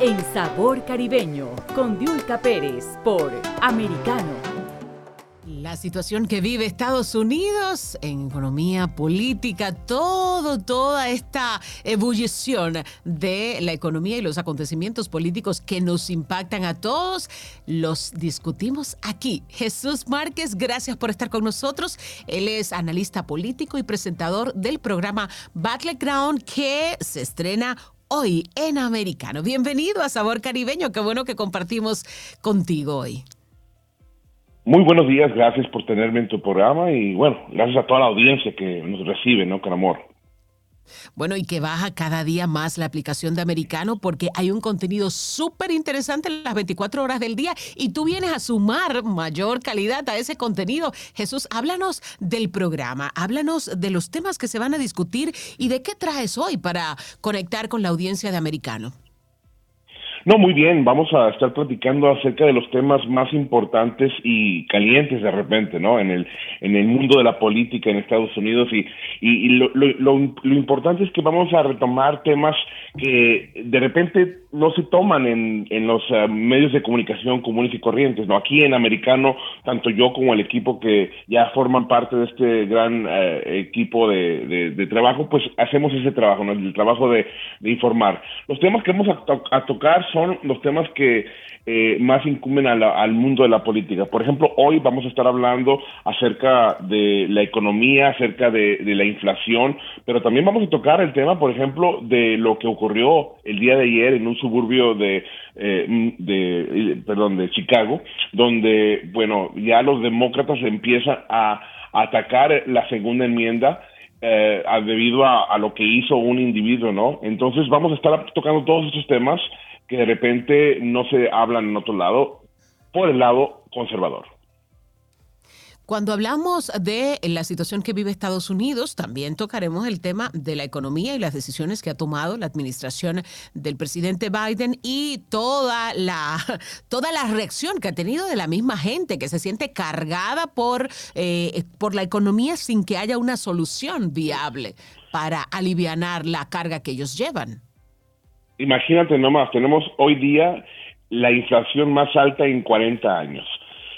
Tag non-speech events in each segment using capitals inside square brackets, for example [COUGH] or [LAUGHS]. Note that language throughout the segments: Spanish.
en Sabor Caribeño con Diulca Pérez por Americano. La situación que vive Estados Unidos en economía, política, todo, toda esta ebullición de la economía y los acontecimientos políticos que nos impactan a todos, los discutimos aquí. Jesús Márquez, gracias por estar con nosotros. Él es analista político y presentador del programa Battleground que se estrena hoy en Americano. Bienvenido a Sabor Caribeño, qué bueno que compartimos contigo hoy. Muy buenos días, gracias por tenerme en tu programa y bueno, gracias a toda la audiencia que nos recibe, ¿no? Con amor. Bueno, y que baja cada día más la aplicación de Americano porque hay un contenido súper interesante las 24 horas del día y tú vienes a sumar mayor calidad a ese contenido. Jesús, háblanos del programa, háblanos de los temas que se van a discutir y de qué traes hoy para conectar con la audiencia de Americano. No, muy bien, vamos a estar platicando acerca de los temas más importantes y calientes de repente, ¿no? En el, en el mundo de la política en Estados Unidos y, y, lo, lo, lo, importante es que vamos a retomar temas que de repente no se toman en, en los uh, medios de comunicación comunes y corrientes, ¿no? Aquí en Americano, tanto yo como el equipo que ya forman parte de este gran uh, equipo de, de, trabajo, pues hacemos ese trabajo, ¿no? El trabajo de, de informar. Los temas que vamos a, to a tocar son los temas que eh, más incumben la, al mundo de la política. Por ejemplo, hoy vamos a estar hablando acerca de la economía, acerca de, la inflación, pero también vamos a tocar el tema, por ejemplo, de lo que ocurrió el día de ayer en un suburbio de, eh, de perdón, de Chicago, donde, bueno, ya los demócratas empiezan a, a atacar la segunda enmienda. Eh, debido a, a, lo que hizo un individuo, ¿no? Entonces vamos a estar tocando todos estos temas que de repente no se hablan en otro lado, por el lado conservador. Cuando hablamos de la situación que vive Estados Unidos, también tocaremos el tema de la economía y las decisiones que ha tomado la administración del presidente Biden y toda la, [LAUGHS] toda la reacción que ha tenido de la misma gente que se siente cargada por, eh, por la economía sin que haya una solución viable para aliviar la carga que ellos llevan imagínate nomás, tenemos hoy día la inflación más alta en 40 años.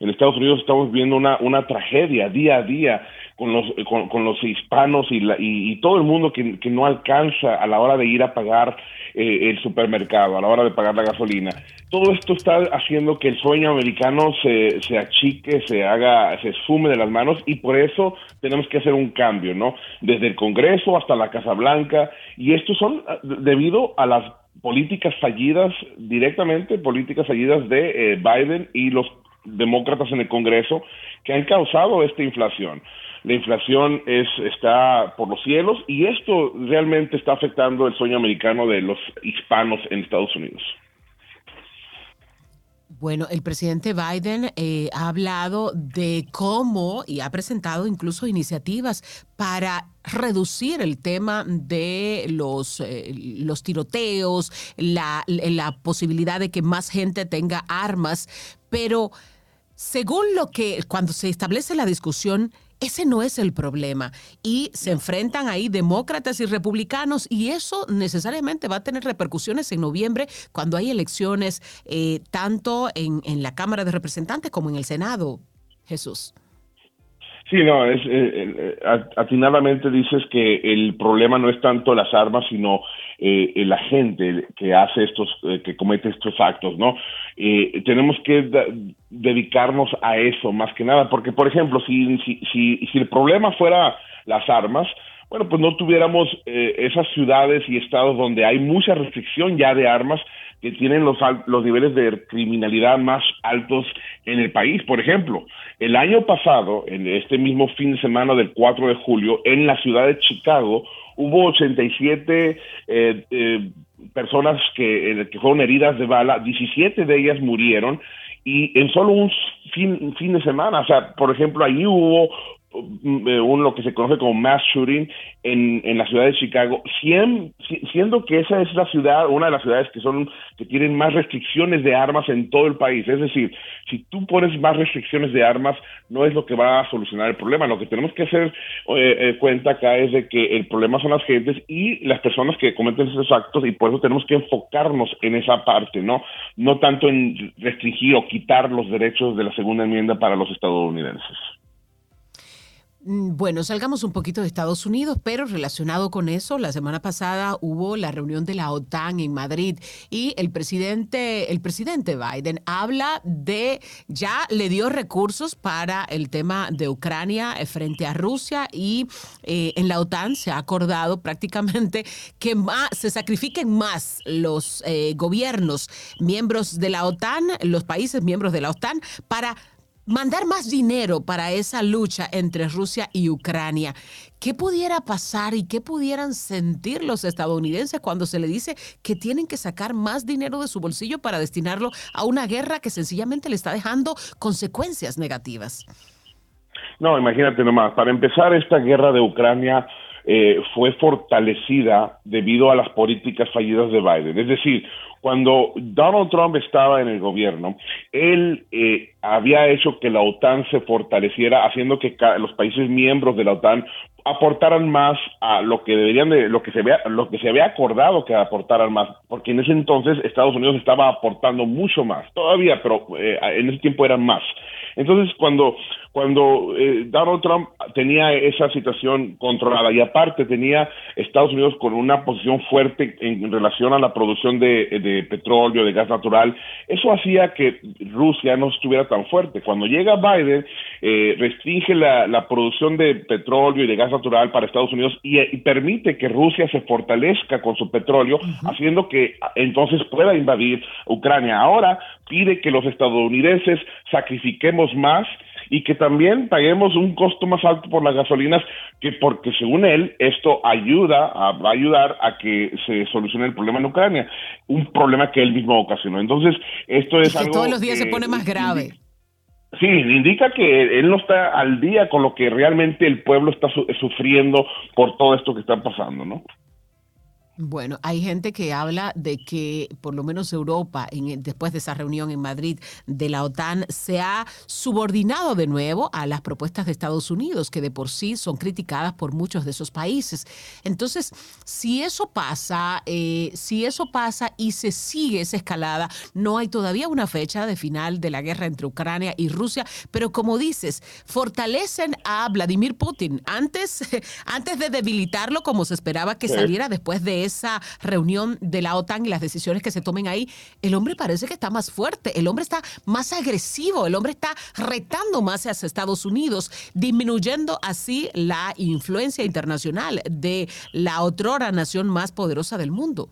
En Estados Unidos estamos viendo una, una tragedia día a día con los, con, los hispanos y, la, y, todo el mundo que, que, no alcanza a la hora de ir a pagar eh, el supermercado, a la hora de pagar la gasolina. Todo esto está haciendo que el sueño americano se, se achique, se haga, se sume de las manos y por eso tenemos que hacer un cambio, ¿no? Desde el Congreso hasta la Casa Blanca y estos son ah, debido a las políticas fallidas, directamente políticas fallidas de eh, Biden y los demócratas en el Congreso que han causado esta inflación. La inflación es, está por los cielos y esto realmente está afectando el sueño americano de los hispanos en Estados Unidos. Bueno, el presidente Biden eh, ha hablado de cómo y ha presentado incluso iniciativas para reducir el tema de los, eh, los tiroteos, la, la posibilidad de que más gente tenga armas, pero según lo que cuando se establece la discusión, ese no es el problema. Y se enfrentan ahí demócratas y republicanos y eso necesariamente va a tener repercusiones en noviembre cuando hay elecciones eh, tanto en, en la Cámara de Representantes como en el Senado. Jesús. Sí, no, es, eh, eh, atinadamente dices que el problema no es tanto las armas, sino eh, la gente que hace estos, eh, que comete estos actos, ¿no? Eh, tenemos que dedicarnos a eso más que nada, porque, por ejemplo, si, si, si, si el problema fuera las armas, bueno, pues no tuviéramos eh, esas ciudades y estados donde hay mucha restricción ya de armas que tienen los, los niveles de criminalidad más altos en el país. Por ejemplo, el año pasado, en este mismo fin de semana del 4 de julio, en la ciudad de Chicago, hubo 87 eh, eh, personas que, que fueron heridas de bala, 17 de ellas murieron y en solo un fin, fin de semana, o sea, por ejemplo, ahí hubo un, lo que se conoce como mass shooting en, en la ciudad de Chicago, siendo que esa es la ciudad, una de las ciudades que son que tienen más restricciones de armas en todo el país. Es decir, si tú pones más restricciones de armas, no es lo que va a solucionar el problema. Lo que tenemos que hacer eh, eh, cuenta acá es de que el problema son las gentes y las personas que cometen esos actos y por eso tenemos que enfocarnos en esa parte, ¿no? No tanto en restringir o quitar los derechos de la segunda enmienda para los estadounidenses. Mm, bueno, salgamos un poquito de Estados Unidos, pero relacionado con eso, la semana pasada hubo la reunión de la OTAN en Madrid y el presidente, el presidente Biden habla de ya le dio recursos para el tema de Ucrania eh, frente a Rusia y eh, en la OTAN se ha acordado prácticamente que más, se sacrifiquen más los eh, gobiernos miembros de la OTAN, los países miembros de la OTAN para mandar más dinero para esa lucha entre Rusia y Ucrania. ¿Qué pudiera pasar y qué pudieran sentir los estadounidenses cuando se le dice que tienen que sacar más dinero de su bolsillo para destinarlo a una guerra que sencillamente le está dejando consecuencias negativas? No, imagínate nomás, para empezar esta guerra de Ucrania eh, fue fortalecida debido a las políticas fallidas de Biden. Es decir, cuando Donald Trump estaba en el gobierno, él eh, había hecho que la OTAN se fortaleciera, haciendo que los países miembros de la OTAN aportaran más a lo que deberían de lo que se había lo que se había acordado que aportaran más porque en ese entonces Estados Unidos estaba aportando mucho más todavía pero eh, en ese tiempo eran más entonces cuando cuando eh, Donald Trump tenía esa situación controlada y aparte tenía Estados Unidos con una posición fuerte en, relación a la producción de, petróleo, de gas natural, eso hacía que Rusia no estuviera tan fuerte. Cuando llega Biden, eh, restringe la, producción de petróleo y de gas natural para Estados Unidos y, permite que Rusia se fortalezca con su petróleo, haciendo que entonces pueda invadir Ucrania. Ahora pide que los estadounidenses sacrifiquemos más y que también paguemos un costo más alto por las gasolinas, que porque según él esto ayuda, a, va a ayudar a que se solucione el problema en Ucrania, un problema que él mismo ocasionó. Entonces, esto es y que todos los días se pone más grave. Sí, indica que él no está al día con lo que realmente el pueblo está sufriendo por todo esto que está pasando, ¿no? Bueno, hay gente que habla de que por lo menos Europa, en, después de esa reunión en Madrid de la OTAN, se ha subordinado de nuevo a las propuestas de Estados Unidos, que de por sí son criticadas por muchos de esos países. Entonces, si eso pasa, eh, si eso pasa y se sigue esa escalada, no hay todavía una fecha de final de la guerra entre Ucrania y Rusia, pero como dices, fortalecen a Vladimir Putin antes, [LAUGHS] antes de debilitarlo como se esperaba que saliera después de esa reunión de la OTAN y las decisiones que se tomen ahí, el hombre parece que está más fuerte, el hombre está más agresivo, el hombre está retando más hacia Estados Unidos, disminuyendo así la influencia internacional de la otrora nación más poderosa del mundo.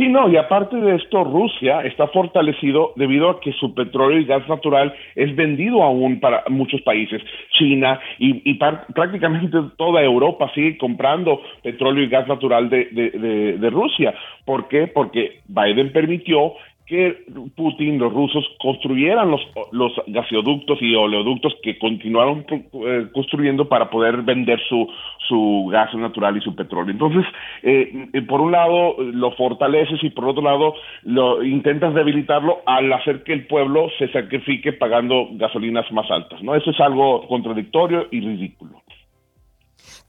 Sí, no, y aparte de esto, Rusia está fortalecido debido a que su petróleo y gas natural es vendido aún para muchos países. China y, prácticamente toda Europa sigue comprando petróleo y gas natural de, de Rusia. ¿Por qué? Porque Biden permitió que Putin, los rusos, construyeran los, los gasoductos y oleoductos que continuaron eh, construyendo para poder vender su, su gas natural y su petróleo. Entonces, eh, eh, por un lado lo fortaleces y por otro lado lo intentas debilitarlo al hacer que el pueblo se sacrifique pagando gasolinas más altas. ¿no? Eso es algo contradictorio y ridículo.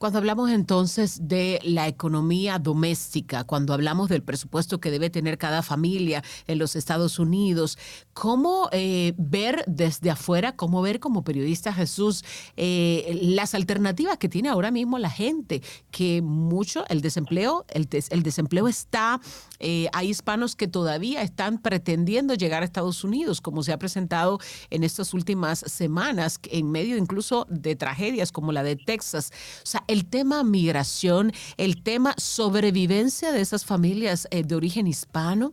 Cuando hablamos entonces de la economía doméstica, cuando hablamos del presupuesto que debe tener cada familia en los Estados Unidos, ¿cómo eh, ver desde afuera, cómo ver como periodista Jesús eh, las alternativas que tiene ahora mismo la gente? Que mucho, el desempleo, el, el desempleo está, eh, hay hispanos que todavía están pretendiendo llegar a Estados Unidos, como se ha presentado en estas últimas semanas, en medio incluso de tragedias como la de Texas. O sea, el tema migración, el tema sobrevivencia de esas familias eh, de origen hispano?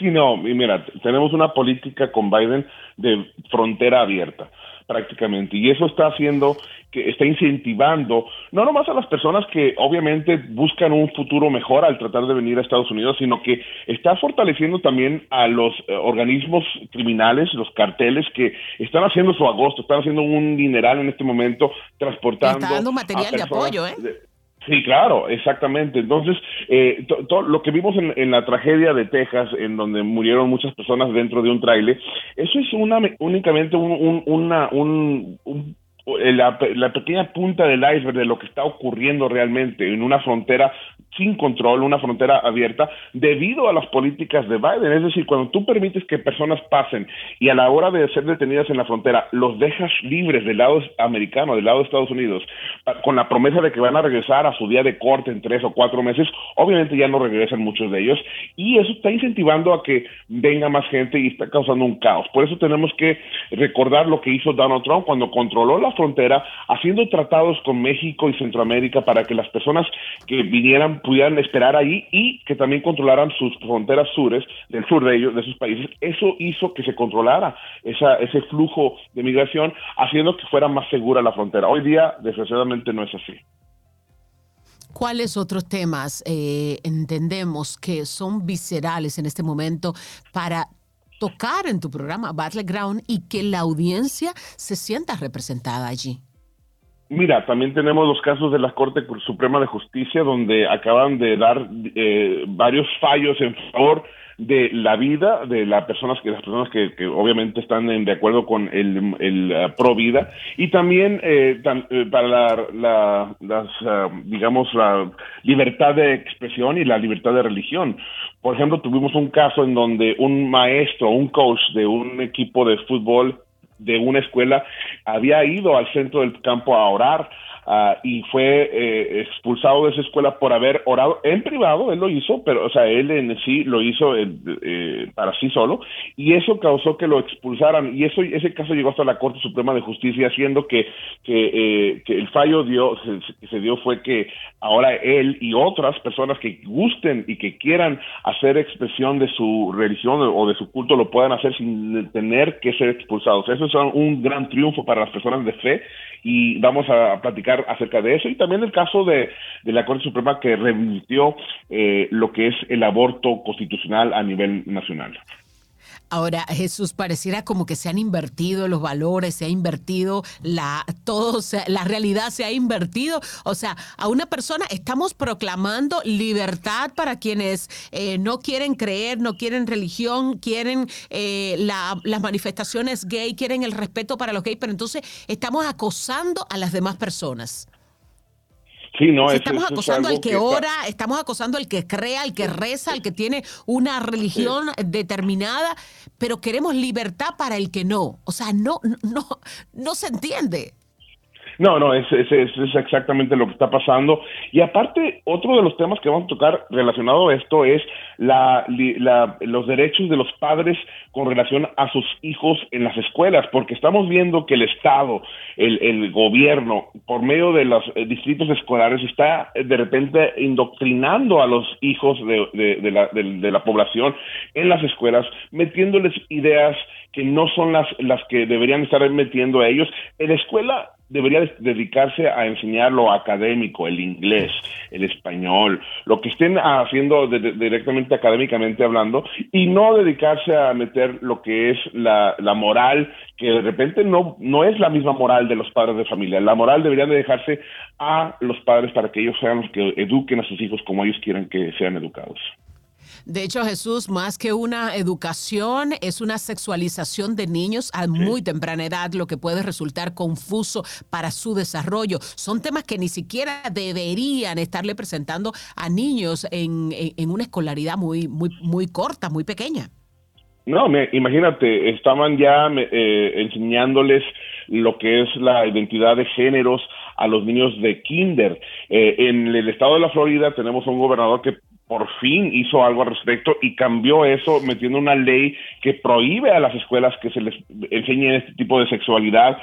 Sí, no, y mira, tenemos una política con Biden de frontera abierta. prácticamente. Y eso está haciendo que está incentivando no nomás a las personas que obviamente buscan un futuro mejor al tratar de venir a Estados Unidos, sino que está fortaleciendo también a los eh, organismos criminales, los carteles que están haciendo su agosto, están haciendo un dineral en este momento transportando. Está dando material de apoyo, ¿eh? Sí, claro, exactamente. Entonces, eh, lo que vimos en, la tragedia de Texas, en donde murieron muchas personas dentro de un trailer, eso es una, únicamente un, una, un, la, la, pequeña punta del iceberg de lo que está ocurriendo realmente en una frontera sin control, una frontera abierta, debido a las políticas de Biden. Es decir, cuando tú permites que personas pasen y a la hora de ser detenidas en la frontera los dejas libres del lado americano, del lado de Estados Unidos, con la promesa de que van a regresar a su día de corte en tres o cuatro meses, obviamente ya no regresan muchos de ellos y eso está incentivando a que venga más gente y está causando un caos. Por eso tenemos que recordar lo que hizo Donald Trump cuando controló la frontera, haciendo tratados con México y Centroamérica para que las personas que vinieran pudieran esperar ahí y que también controlaran sus fronteras sures, del sur de ellos, de sus países. Eso hizo que se controlara esa, ese flujo de migración, haciendo que fuera más segura la frontera. Hoy día, desgraciadamente, no es así. ¿Cuáles otros temas eh, entendemos que son viscerales en este momento para tocar en tu programa Battleground y que la audiencia se sienta representada allí? Mira, también tenemos los casos de la Corte Suprema de Justicia donde acaban de dar eh, varios fallos en favor de la vida de las personas que las personas que, obviamente están de acuerdo con el, el pro vida. Y también eh, eh, para la, la las ah, digamos la libertad de expresión y la libertad de religión. Por ejemplo tuvimos un caso en donde un maestro un coach de un equipo de fútbol de una escuela había ido al centro del campo a orar Ah, y fue eh, expulsado de esa escuela por haber orado en privado, él lo hizo, pero, o sea, él en sí lo hizo eh, eh, para sí solo, y eso causó que lo expulsaran, y eso ese caso llegó hasta la Corte Suprema de Justicia, haciendo que, que, el fallo dio, se, se dio fue que ahora él y otras personas que gusten y que quieran hacer expresión de su religión o de su culto lo puedan hacer sin tener que ser expulsados. Eso es un gran triunfo para las personas de fe y vamos a platicar acerca de eso y también el caso de, la Corte Suprema que remitió eh, lo que es el aborto constitucional a nivel nacional. Ahora, Jesús, pareciera como que se han invertido los valores, se ha invertido la, todo, la realidad se ha invertido. O sea, a una persona estamos proclamando libertad para quienes eh, no quieren creer, no quieren religión, quieren eh, las manifestaciones gay, quieren el respeto para los gays, pero entonces estamos acosando a las demás personas. Sí, no, estamos acosando al que, ora, estamos acosando al que crea, al que reza, al que tiene una religión determinada, pero queremos libertad para el que no. O sea, no, no, no se entiende. No, no, es, es, es, exactamente lo que está pasando. Y aparte, otro de los temas que vamos a tocar relacionado a esto es la, los derechos de los padres con relación a sus hijos en las escuelas, porque estamos viendo que el Estado, el, el gobierno, por medio de los eh, distritos escolares, está eh, de repente indoctrinando a los hijos de, la, de la población en las escuelas, metiéndoles ideas que no son las, las que deberían estar metiendo a ellos. En la escuela debería dedicarse a enseñar lo académico, el inglés, el español, lo que estén haciendo directamente académicamente hablando, y no dedicarse a meter lo que es la, la, moral, que de repente no, no es la misma moral de los padres de familia. La moral debería de dejarse a los padres para que ellos sean los que eduquen a sus hijos como ellos quieran que sean educados. De hecho, Jesús, más que una educación, es una sexualización de niños a muy temprana edad, lo que puede resultar confuso para su desarrollo. Son temas que ni siquiera deberían estarle presentando a niños en, una escolaridad muy, muy, muy corta, muy pequeña. No, me, imagínate, estaban ya eh, enseñándoles lo que es la identidad de géneros a los niños de kinder. Eh, en el estado de la Florida tenemos un gobernador que por fin hizo algo al respecto y cambió eso metiendo una ley que prohíbe a las escuelas que se les enseñe este tipo de sexualidad,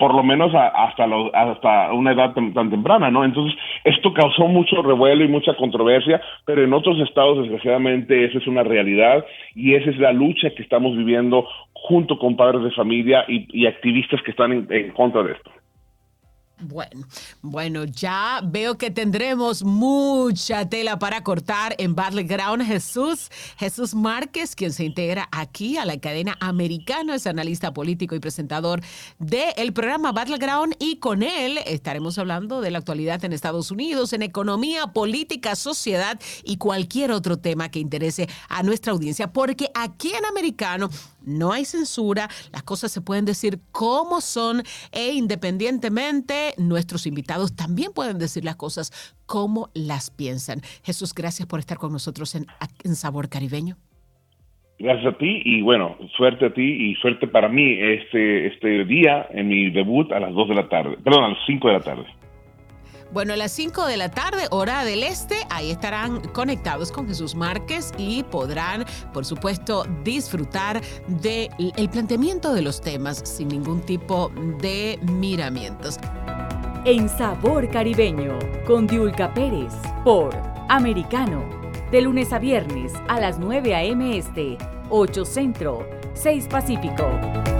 por lo menos hasta, hasta una edad tan, temprana, ¿no? Entonces, esto causó mucho revuelo y mucha controversia, pero en otros estados, desgraciadamente, esa es una realidad y esa es la lucha que estamos viviendo junto con padres de familia y, activistas que están en contra de esto. Bueno, bueno, ya veo que tendremos mucha tela para cortar en Battleground. Jesús, Jesús Márquez, quien se integra aquí a la cadena americana, es analista político y presentador del programa Battleground y con él estaremos hablando de la actualidad en Estados Unidos, en economía, política, sociedad y cualquier otro tema que interese a nuestra audiencia, porque aquí en Americano no hay censura, las cosas se pueden decir como son e independientemente nuestros invitados también pueden decir las cosas como las piensan. Jesús, gracias por estar con nosotros en, Sabor Caribeño. Gracias a ti y bueno, suerte a ti y suerte para mí este, este día en mi debut a las 2 de la tarde, perdón, a las 5 de la tarde. Bueno, a las 5 de la tarde, hora del este, ahí estarán conectados con Jesús Márquez y podrán, por supuesto, disfrutar del el planteamiento de los temas sin ningún tipo de miramientos. En Sabor Caribeño, con Diulca Pérez, por Americano, de lunes a viernes a las 9 a.m. Este, 8 Centro, 6 Pacífico.